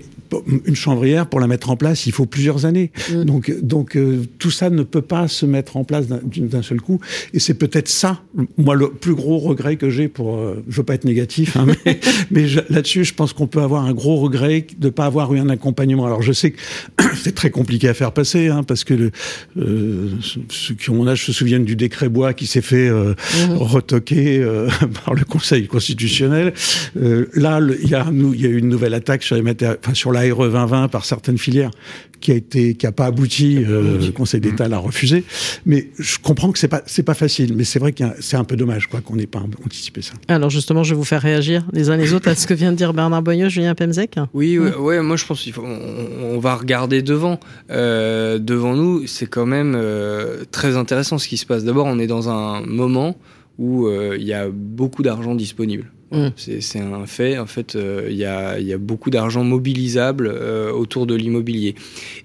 une chanvre pour la mettre en place, il faut plusieurs années. Mm. Donc, donc euh, tout ça ne peut pas se mettre en place d'un seul coup. Et c'est peut-être ça, moi, le plus gros regret que j'ai pour. Euh, je veux pas être négatif, hein, *laughs* mais, mais là-dessus, je pense qu'on peut avoir un gros regret de ne pas avoir eu un accompagnement. Alors, je sais que *clears throat* c'est très compliqué à faire passer, hein, parce que le, euh, ceux qui ont mon âge se souviennent du décret bois qui s'est fait euh, mm-hmm. retoquer *laughs* par le Conseil constitutionnel. là, il y a, il y a eu une nouvelle attaque sur les enfin, sur l'ARE 2020 par certaines filières qui a été qui a pas abouti. Euh, le Conseil d'État l'a refusé. Mais je comprends que c'est pas c'est pas facile. Mais c'est vrai que c'est un peu dommage quoi qu'on n'ait pas anticipé ça. Alors justement, je vais vous faire réagir les uns les autres à ce que vient de dire Bernard Boyeux, Julien Pemzec. Oui, ouais, moi je pense qu'il faut on, va regarder devant. Euh, devant nous, c'est quand même euh, très intéressant ce qui se passe. D'abord, on est dans un moment où il y a beaucoup d'argent disponible. Mm. C'est un fait. En fait, euh, il y, a, y, a, beaucoup d'argent mobilisable euh, autour de l'immobilier.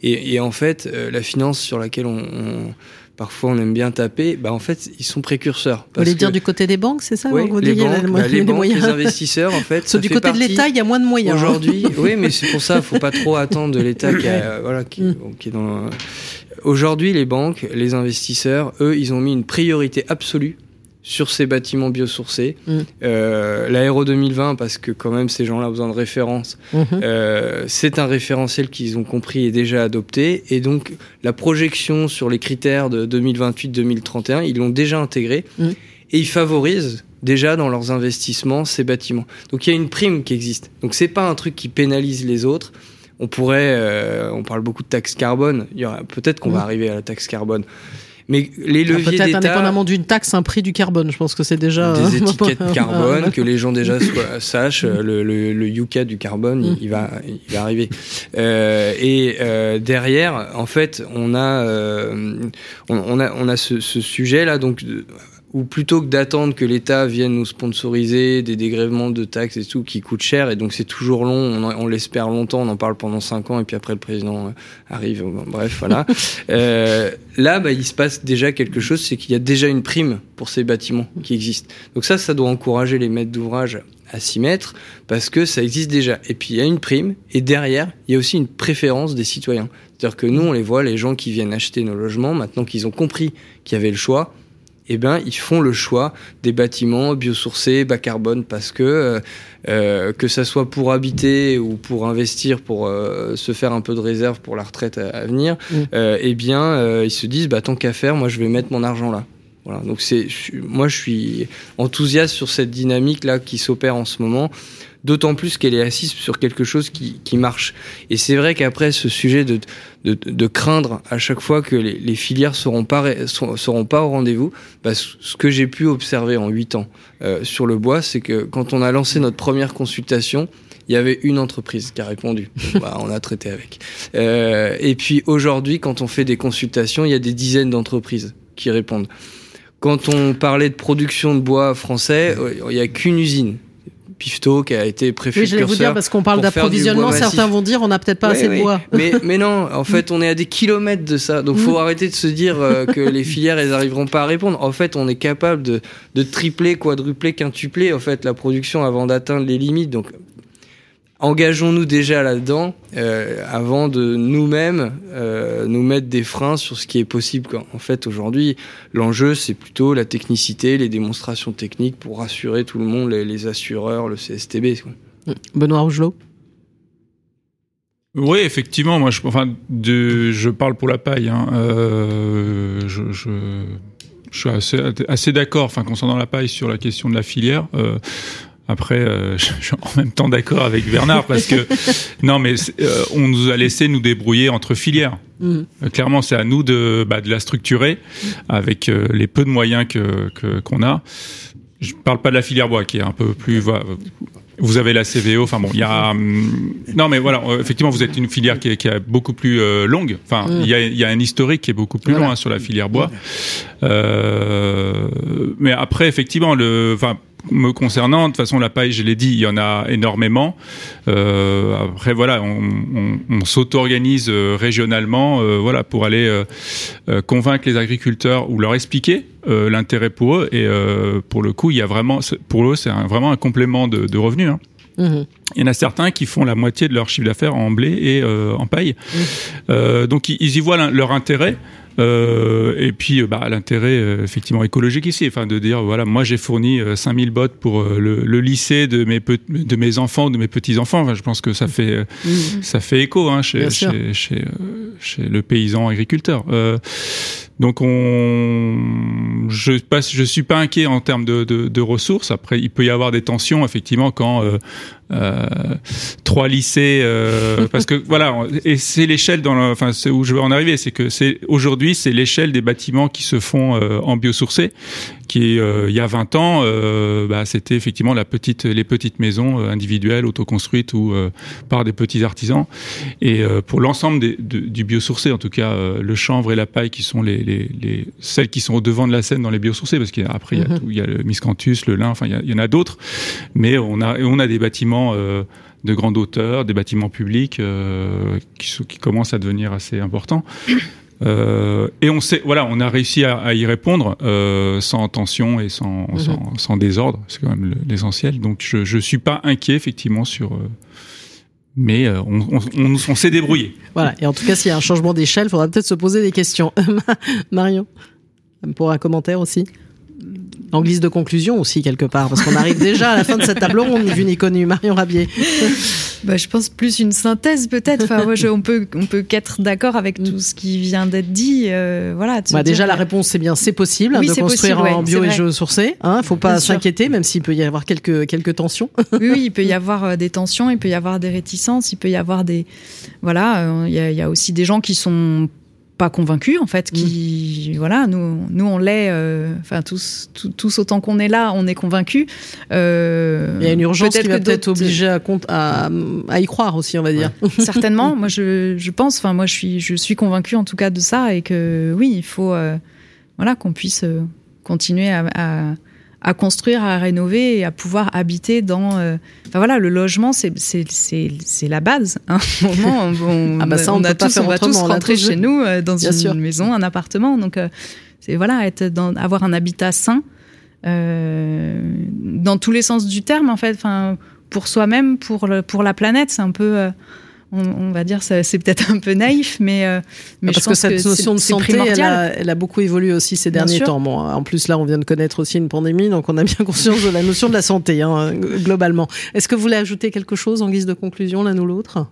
Et, et, en fait, euh, la finance sur laquelle on, parfois on aime bien taper, bah en fait, ils sont précurseurs. Vous voulez dire du côté des banques, c'est ça Oui, les, banques, bah, les, banques, les investisseurs, en fait. *laughs* du côté de l'État, il y a moins de moyens. Hein. Aujourd'hui, *laughs* oui, mais c'est pour ça, il faut pas trop attendre de l'État qui, voilà, qui, mm. qui est dans. Aujourd'hui, les banques, les investisseurs, eux, ils ont mis une priorité absolue sur ces bâtiments biosourcés. Mm. Euh, L'aéro 2020, parce que quand même ces gens-là ont besoin de références, mm-hmm. euh, c'est un référentiel qu'ils ont compris et déjà adopté. Et donc la projection sur les critères de 2028-2031, ils l'ont déjà intégré. Mm. Et ils favorisent déjà dans leurs investissements ces bâtiments. Donc il y a une prime qui existe. Donc c'est pas un truc qui pénalise les autres. On pourrait, euh, on parle beaucoup de taxe carbone. Peut-être qu'on va mm. arriver à la taxe carbone. Mais les ah, leviers Peut-être indépendamment d'une taxe, un prix du carbone. Je pense que c'est déjà des *laughs* étiquettes carbone que les gens déjà sachent. Le, le, le Yuka du carbone, il, va, il va arriver. Euh, et euh, derrière, en fait, on a, euh, on, a, on a ce, ce sujet là, donc ou plutôt que d'attendre que l'État vienne nous sponsoriser des dégrèvements de taxes et tout qui coûtent cher et donc c'est toujours long, on, l'espère longtemps, on en parle pendant cinq ans et puis après le président euh, arrive, bref voilà. *laughs* euh, là, bah, il se passe déjà quelque chose, c'est qu'il y a déjà une prime pour ces bâtiments qui existent. Donc ça, ça doit encourager les maîtres d'ouvrage à s'y mettre parce que ça existe déjà. Et puis il y a une prime et derrière, il y a aussi une préférence des citoyens. C'est-à-dire que nous, on les voit, les gens qui viennent acheter nos logements, maintenant qu'ils ont compris qu'il y avait le choix, eh ben, ils font le choix des bâtiments biosourcés, bas carbone, parce que euh, euh, que ça soit pour habiter ou pour investir, pour euh, se faire un peu de réserve pour la retraite à, venir, mm. eh bien, ils se disent, bah, tant qu'à faire, moi, je vais mettre mon argent là. Voilà. Donc c'est, moi, je suis enthousiaste sur cette dynamique là qui s'opère en ce moment d'autant plus qu'elle est assise sur quelque chose qui, qui marche. Et c'est vrai qu'après, ce sujet de, de, de, craindre à chaque fois que les, les filières seront pas, seront pas au rendez-vous, bah, ce que j'ai pu observer en huit ans euh, sur le bois, c'est que quand on a lancé notre première consultation, il y avait une entreprise qui a répondu. *laughs* bah, on a traité avec. Euh, et puis aujourd'hui, quand on fait des consultations, il y a des dizaines d'entreprises qui répondent. Quand on parlait de production de bois français, il n'y a qu'une usine Pifto qui a été préfet. Oui, je vais vous dire parce qu'on parle d'approvisionnement, certains vont dire on n'a peut-être pas assez de bois. Mais, mais non, en *laughs* fait, on est à des kilomètres de ça. Donc, faut mm. arrêter de se dire euh, *laughs* que les filières, elles n'arriveront pas à répondre. En fait, on est capable de, de tripler, quadrupler, quintupler en fait la production avant d'atteindre les limites. Donc, engageons-nous déjà là-dedans euh, avant de nous-mêmes euh, nous mettre des freins sur ce qui est possible. En fait, aujourd'hui, l'enjeu, c'est plutôt la technicité, les démonstrations techniques pour rassurer tout le monde, les, assureurs, le CSTB. Benoît Rougelot oui, effectivement, moi, je, enfin, de, je parle pour la paille. Hein. Euh, je, je, je, suis assez, assez d'accord, enfin, concernant la paille sur la question de la filière. Euh, après, euh, *laughs* je suis en même temps d'accord avec Bernard parce que *laughs* non, mais euh, on nous a laissé nous débrouiller entre filières. Mm. Euh, clairement, c'est à nous de, bah, de la structurer avec les peu de moyens que qu'on a. Je parle pas de la filière bois qui est un peu plus. Vous avez la CVO, enfin bon, il y a hum, non mais voilà, effectivement vous êtes une filière qui est, qui est beaucoup plus longue. Enfin, mm. il y, a, y, a, un historique qui est beaucoup plus long hein, sur la filière bois. mais après, effectivement, le, enfin me concernant, de toute façon, la paille, je l'ai dit, il y en a énormément. Euh, après, voilà, on, on, on s'auto-organise euh, régionalement, euh, voilà, pour aller convaincre les agriculteurs ou leur expliquer l'intérêt pour eux. Et pour le coup, il y a vraiment, pour eux, c'est vraiment un complément de, de revenus. Hein. Mmh. Il y en a certains qui font la moitié de leur chiffre d'affaires en blé et en paille. Mmh. donc ils, y voient leur intérêt. Euh, et puis, bah, l'intérêt euh, effectivement écologique ici, enfin de dire voilà, moi j'ai fourni 5000 euh, bottes pour le, le, lycée de mes de mes enfants, de mes petits enfants. Enfin, je pense que ça fait mmh. ça fait écho hein, chez, chez, chez, chez le paysan agriculteur. Donc on, je passe, je suis pas inquiet en termes de, de, ressources. Après, il peut y avoir des tensions effectivement quand euh, euh, trois lycées, euh, parce que voilà, et c'est l'échelle dans, enfin c'est où je veux en arriver, c'est que c'est aujourd'hui c'est l'échelle des bâtiments qui se font en biosourcé, qui euh, il y a 20 ans, euh, bah, c'était effectivement la petite, les petites maisons individuelles autoconstruites ou par des petits artisans. Et pour l'ensemble du biosourcé, en tout cas le chanvre et la paille qui sont les, les, les, celles qui sont au devant de la scène dans les biosourcés, parce qu'après il y a mhm. il y a le miscanthus, le lin, enfin il y, y en a d'autres, mais on a on a des bâtiments euh, de grande hauteur, des bâtiments publics euh, qui, qui, commencent à devenir assez importants. Euh, et on sait, voilà, on a réussi à, y répondre sans tension et sans, mhm. sans, désordre. C'est quand même l'essentiel. Donc je, je suis pas inquiet effectivement sur mais on, on, on, on s'est débrouillé. Voilà, et en tout cas, s'il y a un changement d'échelle, il faudra peut-être se poser des questions. *laughs* Marion, pour un commentaire aussi en guise de conclusion aussi quelque part, parce qu'on arrive déjà à la fin de cette table ronde, vu ni connu. Marion Rabier. Bah, je pense plus une synthèse peut-être. Enfin, on peut on peut qu'être d'accord avec tout ce qui vient d'être dit. Euh, voilà. Bah, déjà la réponse c'est bien, c'est possible de construire en bio et géosourcé. Il hein, faut pas s'inquiéter, même s'il peut y avoir quelques quelques tensions. oui, oui, il peut y avoir euh, des tensions, il peut y avoir des réticences, il peut y avoir des voilà. Euh, y, il y a aussi des gens qui sont pas convaincus en fait qui mm. voilà nous nous on l'est euh, enfin tous, tous, autant qu'on est là on est convaincus. Euh, il y a une urgence qui va peut-être obliger à, à, à, y croire aussi on va dire. *laughs* Certainement moi je, je pense enfin moi je suis je suis convaincu en tout cas de ça et que oui il faut euh, voilà qu'on puisse continuer à à construire, à rénover et à pouvoir habiter dans. Euh, enfin voilà, le logement, c'est la base. Hein. *laughs* on, on, ah bah ça, on, on a tous, on va tous rentrer chez nous euh, dans une maison, un appartement. Donc euh, c'est voilà, être dans, avoir un habitat sain dans tous les sens du terme en fait. Enfin pour soi-même, pour le, pour la planète, c'est un peu on, va dire, c'est peut-être un peu naïf, mais, euh, mais parce que cette notion de santé, elle a, elle a, beaucoup évolué aussi ces derniers temps. Bon, en plus, là, on vient de connaître aussi une pandémie, donc on a bien *laughs* conscience de la notion de la santé, hein, globalement. Est-ce que vous voulez ajouter quelque chose en guise de conclusion, l'un ou l'autre?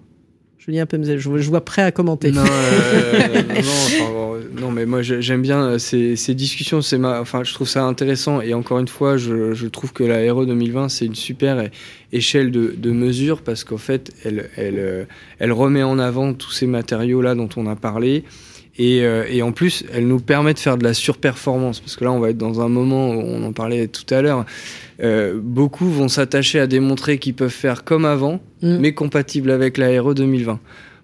Julien Pemzel, je, je vois prêt à commenter. Non, euh, *laughs* non, non, mais moi j'aime bien euh, ces, ces discussions. C'est ma, enfin, je trouve ça intéressant. Et encore une fois, je, je trouve que la RE 2020 c'est une super échelle de, de mesure parce qu'en fait, elle, elle, euh, elle remet en avant tous ces matériaux là dont on a parlé. Et, et, en plus, elle nous permet de faire de la surperformance, parce que là, on va être dans un moment où on en parlait tout à l'heure. Euh, beaucoup vont s'attacher à démontrer qu'ils peuvent faire comme avant, mm. mais compatible avec la RE 2020.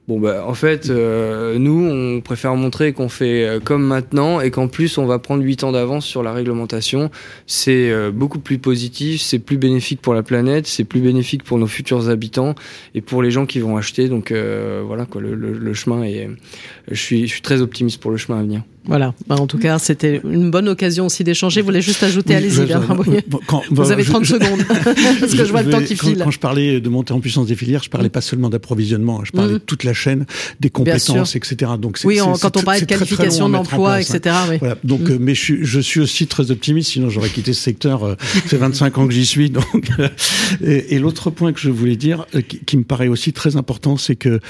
Bon, bah, en fait, euh, nous, on préfère montrer qu'on fait euh, comme maintenant et qu'en plus, on va prendre 8 ans d'avance sur la réglementation. C'est euh, beaucoup plus positif, c'est plus bénéfique pour la planète, c'est plus bénéfique pour nos futurs habitants et pour les gens qui vont acheter. Donc, voilà, quoi, le, chemin est. Je suis, je suis très optimiste pour le chemin à venir. Voilà. Bah, en tout cas, c'était une bonne occasion aussi d'échanger. Vous voulez juste ajouter, allez-y, Bernard Vous avez 30 *laughs* secondes, parce que je, vois le temps qui file. Quand je parlais de monter en puissance des filières, je parlais pas seulement d'approvisionnement, je parlais mm. de toute la chaîne, des compétences, etc. Donc, oui, quand on parlait de qualification d'emploi, etc. Hein. Oui. Voilà. Donc, mm. euh, mais je, je, suis aussi très optimiste, sinon j'aurais quitté ce secteur. Euh, ça fait 25 ans que j'y suis. Donc, euh, et, et l'autre point que je voulais dire, qui, qui, me paraît aussi très important, c'est que,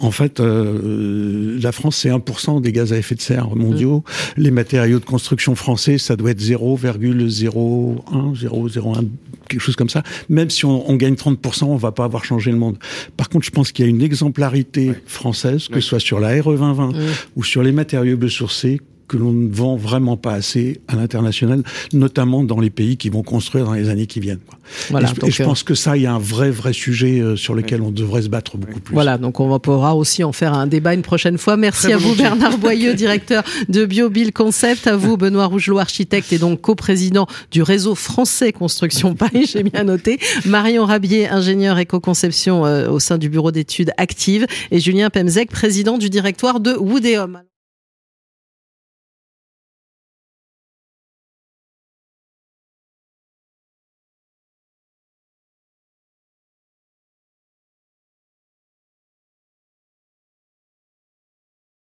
en fait, la France, c'est 1% des gaz à effet de serre mondiaux. Mm. Les matériaux de construction français, ça doit être 0,01, 0,01 quelque chose comme ça. Même si on, on, gagne 30%, on va pas avoir changé le monde. Par contre, je pense qu'il y a une exemplarité française, que ce soit sur la RE 2020 ou sur les matériaux biosourcés, que l'on ne vend vraiment pas assez à l'international, notamment dans les pays qui vont construire dans les années qui viennent. Voilà, et je, je pense que ça, il y a un vrai, vrai sujet euh, sur lequel on devrait se battre beaucoup plus. Voilà, donc on pourra aussi en faire un débat une prochaine fois. Merci à vous, Bernard Boyeux, *laughs* directeur de BioBill Concept, à vous, Benoît Rougelot, architecte et donc coprésident du réseau français Construction *laughs* Paris, j'ai bien noté, Marion Rabier, ingénieur éco-conception euh, au sein du bureau d'études actives, et Julien Pemzek, président du directoire de Woodéum.